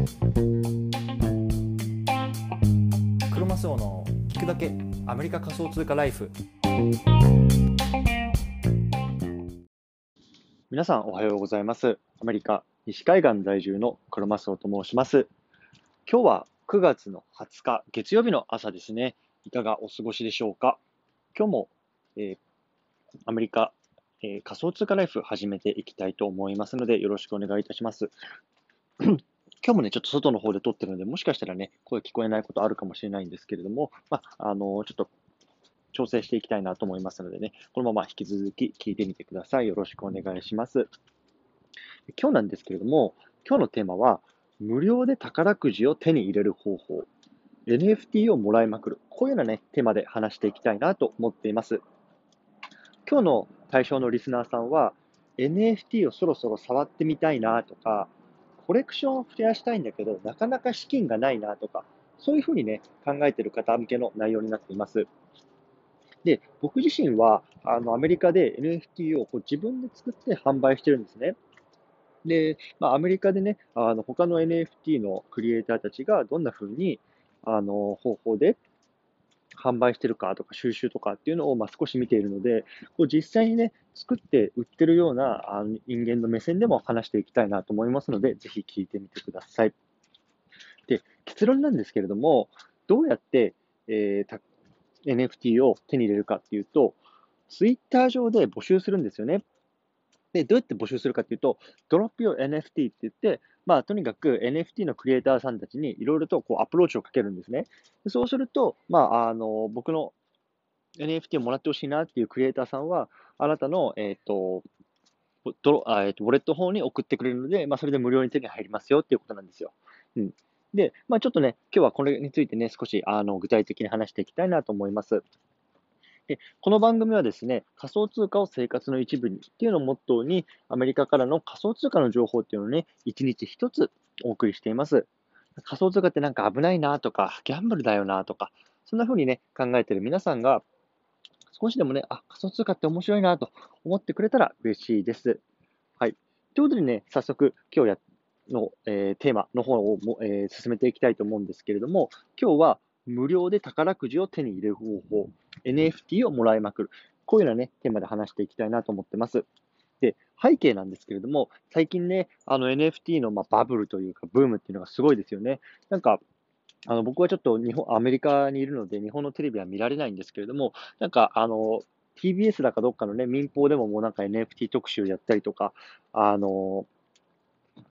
クロマスオの聞くだけアメリカ仮想通貨ライフ皆さんおはようございます。アメリカ西海岸在住のクロマスオと申します。今日は9月の20日月曜日の朝ですね。いかがお過ごしでしょうか？今日も、えーアメリカ、えー仮想通貨ライフ始めていきたいと思いますのでよろしくお願いいたします。今日もね、ちょっと外の方で撮ってるので、もしかしたらね、声聞こえないことあるかもしれないんですけれども、まあ、あのちょっと調整していきたいなと思いますのでね、このまま引き続き聞いてみてください。よろしくお願いします。今日なんですけれども、今日のテーマは、無料で宝くじを手に入れる方法、NFT をもらいまくる、こういうようなね、テーマで話していきたいなと思っています。今日の対象のリスナーさんは、NFT をそろそろ触ってみたいなとか、コレクションを増やしたいんだけど、なかなか資金がないなとか、そういうふうにね、考えてる方向けの内容になっています。で、僕自身は、あの、アメリカで NFT をこう自分で作って販売してるんですね。で、まあ、アメリカでね、あの、他の NFT のクリエイターたちがどんな風に、あの、方法で販売してるかとか収集とかっていうのを、まあ、少し見ているので、こう実際にね、作って売ってるようなあ人間の目線でも話していきたいなと思いますので、ぜひ聞いてみてください。で、結論なんですけれども、どうやって、えー NFT を手に入れるかっていうと、ツイッター上で募集するんですよね。で、どうやって募集するかっていうと、ドロップ用 NFT って言って、まあ、とにかく NFT のクリエイターさんたちにいろいろとこうアプローチをかけるんですね。でそうすると、まあ、あの、僕の NFT をもらってほしいなっていうクリエイターさんは、あなたの、えっ、と、ドロあえーとウォレット方に送ってくれるので、まあ、それで無料に手に入りますよっていうことなんですよ。うん。で、まあ、ちょっとね、今日はこれについてね、少しあの具体的に話していきたいなと思います。で、この番組はですね、仮想通貨を生活の一部にっていうのをモットーに、アメリカからの仮想通貨の情報っていうのをね、一日一つお送りしています。仮想通貨ってなんか危ないなとか、ギャンブルだよなとか、そんな風にね、考えてる皆さんが、少しでもね、あ、仮想通貨って面白いなと思ってくれたら嬉しいです。はい。ということでね、早速、今日や、の、えーテーマの方をも、えー進めていきたいと思うんですけれども、今日は無料で宝くじを手に入れる方法、NFT をもらいまくる。こういうようなね、テーマで話していきたいなと思ってます。で、背景なんですけれども、最近ね、あの NFT のまあバブルというか、ブームっていうのがすごいですよね。なんか、あの僕はちょっと日本、アメリカにいるので、日本のテレビは見られないんですけれども、なんか、あの、TBS だかどっかのね、民放でももうなんか NFT 特集やったりとか、あの、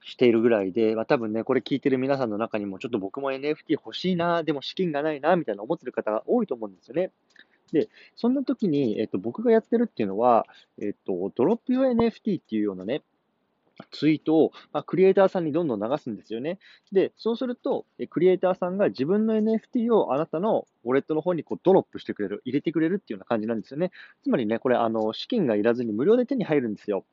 しているぐらいで、まあ、多分ね、これ聞いてる皆さんの中にも、ちょっと僕も NFT 欲しいな、でも資金がないな、みたいな思ってる方が多いと思うんですよね。で、そんな時に、えっと、僕がやってるっていうのは、えっと、ドロップ用 NFT っていうようなね、ツイートを、まあ、クリエイターさんにどんどん流すんですよね。で、そうすると、クリエイターさんが自分の NFT をあなたのウォレットの方にこうドロップしてくれる、入れてくれるっていうような感じなんですよね。つまりね、これ、あの、資金がいらずに無料で手に入るんですよ。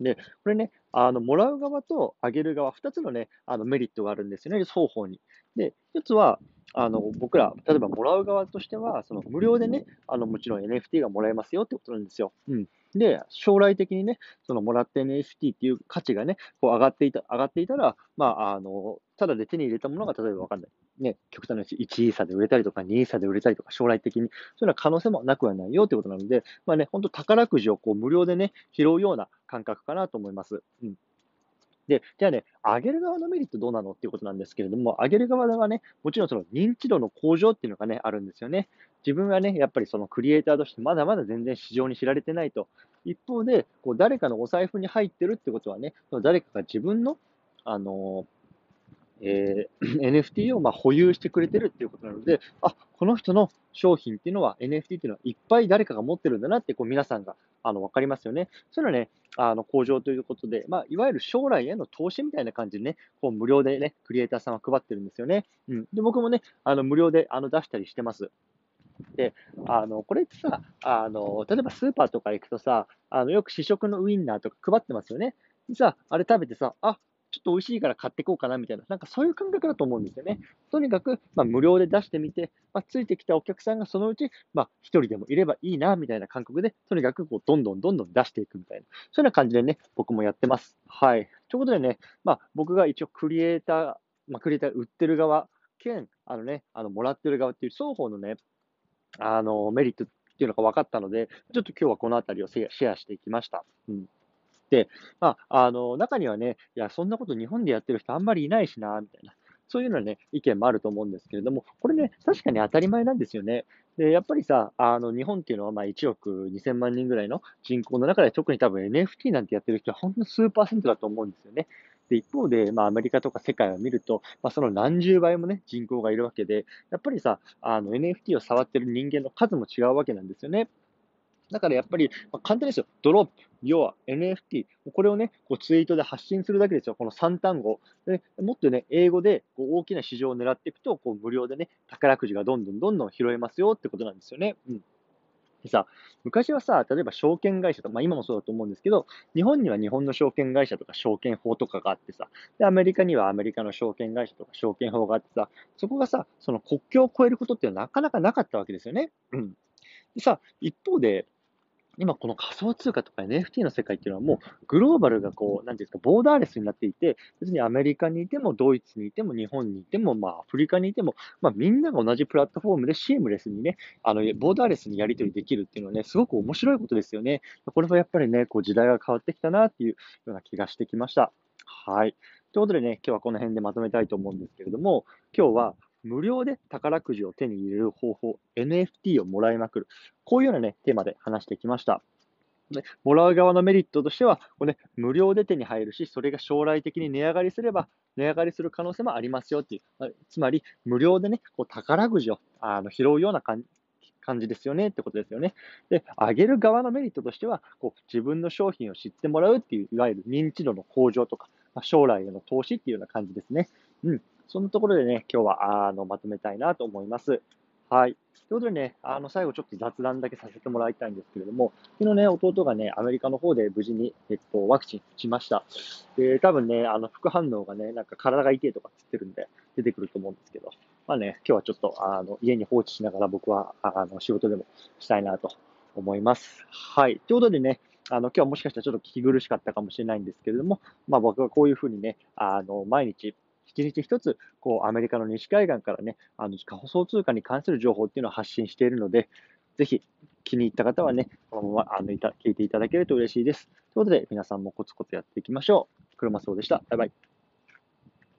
で、これね、あの、もらう側とあげる側、二つのね、あの、メリットがあるんですよね、双方に。で、一つは、あの、僕ら、例えばもらう側としては、その無料でね、あの、もちろん NFT がもらえますよってことなんですよ。うん。で、将来的にね、そのもらった NFT っていう価値がね、こう上がっていた、上がっていたら、まあ、あの、ただで手に入れたものが、例えばわかんない。ね、極端な話、1イーサで売れたりとか、2イーサで売れたりとか、将来的に、そういうような可能性もなくはないよってことなので、まあね、本当宝くじをこう無料でね、拾うような感覚かなと思います。うん。で、じゃあね、上げる側のメリットどうなのっていうことなんですけれども、上げる側ではね、もちろんその認知度の向上っていうのがね、あるんですよね。自分はね、やっぱりそのクリエイターとしてまだまだ全然市場に知られてないと。一方で、こう誰かのお財布に入ってるってことはね、その誰かが自分の、あのえー NFT をまあ保有してくれてるっていうことなので、あ、この人の商品っていうのは、NFT っていうのはいっぱい誰かが持ってるんだなって、こう皆さんが、あの、わかりますよね。そういうのはね、あの、向上ということで、まあ、いわゆる将来への投資みたいな感じでね、こう無料でね、クリエイターさんは配ってるんですよね。うん。で、僕もね、あの、無料で、あの、出したりしてます。で、あの、これってさ、あの、例えばスーパーとか行くとさ、あの、よく試食のウインナーとか配ってますよね。でさ、あれ食べてさ、あ、ちょっと美味しいから買ってこうかなみたいな、なんかそういう感覚だと思うんですよね。とにかく、まあ、無料で出してみて、まあ、ついてきたお客さんがそのうち、まあ、一人でもいればいいな、みたいな感覚で、とにかくこう、どんどんどんどん出していくみたいな、そういうような感じでね、僕もやってます。はい。ということでね、まあ、僕が一応クリエイターまあ、クリエイター売ってる側、兼、あのね、あの、もらってる側っていう双方のね、あの、メリットっていうのが分かったので、ちょっと今日はこのあたりをシェアしていきました。うん。で、まあ、あの、中にはね、いや、そんなこと日本でやってる人あんまりいないしな、みたいな。そういうのね、意見もあると思うんですけれども、これね、確かに当たり前なんですよね。で、やっぱりさ、あの、日本っていうのはまあ1億2000万人ぐらいの人口の中で特に多分 NFT なんてやってる人はほんの数パーセントだと思うんですよね。で、一方で、まあ、アメリカとか世界を見ると、まあ、その何十倍もね、人口がいるわけで、やっぱりさ、あの、NFT を触ってる人間の数も違うわけなんですよね。だからやっぱり、まあ、簡単ですよ。ドロップ、要は NFT。これをね、こうツイートで発信するだけですよ。この3単語。でもっとね、英語でこう大きな市場を狙っていくと、こう無料でね、宝くじがどんどんどんどん拾えますよってことなんですよね。うん。でさ、昔はさ、例えば証券会社とか、まあ今もそうだと思うんですけど、日本には日本の証券会社とか証券法とかがあってさ、で、アメリカにはアメリカの証券会社とか証券法があってさ、そこがさ、その国境を越えることってなかなかなかったわけですよね。うん。でさ、一方で、今この仮想通貨とか NFT の世界っていうのはもうグローバルがこう、なんていうんですか、ボーダーレスになっていて、別にアメリカにいても、ドイツにいても、日本にいても、まあアフリカにいても、まあみんなが同じプラットフォームでシームレスにね、あの、ボーダーレスにやり取りできるっていうのはね、すごく面白いことですよね。これはやっぱりね、こう時代が変わってきたなっていうような気がしてきました。はい。ということでね、今日はこの辺でまとめたいと思うんですけれども、今日は無料で宝くじを手に入れる方法、NFT をもらいまくる。こういうようなね、テーマで話してきました。ね、もらう側のメリットとしては、これ、ね、無料で手に入るし、それが将来的に値上がりすれば、値上がりする可能性もありますよっていう、つまり、無料でね、こう宝くじをあの拾うような感じ感じですよねってことですよね。で、上げる側のメリットとしては、こう自分の商品を知ってもらうっていう、いわゆる認知度の向上とか、まあ、将来への投資っていうような感じですね。うん。そんなところでね、今日はあのまとめたいなと思います。はい。ということでね、あの、最後ちょっと雑談だけさせてもらいたいんですけれども、昨日ね、弟がね、アメリカの方で無事に、えっと、ワクチン打ちました。で、多分ね、あの、副反応がね、なんか体が痛いとかつってるんで、出てくると思うんですけど、まあね、今日はちょっと、あの、家に放置しながら僕は、あの、仕事でもしたいなと思います。はい。ということでね、あの、今日はもしかしたらちょっと聞き苦しかったかもしれないんですけれども、まあ僕はこういうふうにね、あの、毎日、一日一つ、こう、アメリカの西海岸からね、あの、仮想通貨に関する情報っていうのを発信しているので、ぜひ気に入った方はね、このままあのいた聞いていただけると嬉しいです。ということで、皆さんもコツコツやっていきましょう。車そうでした。バイバイ。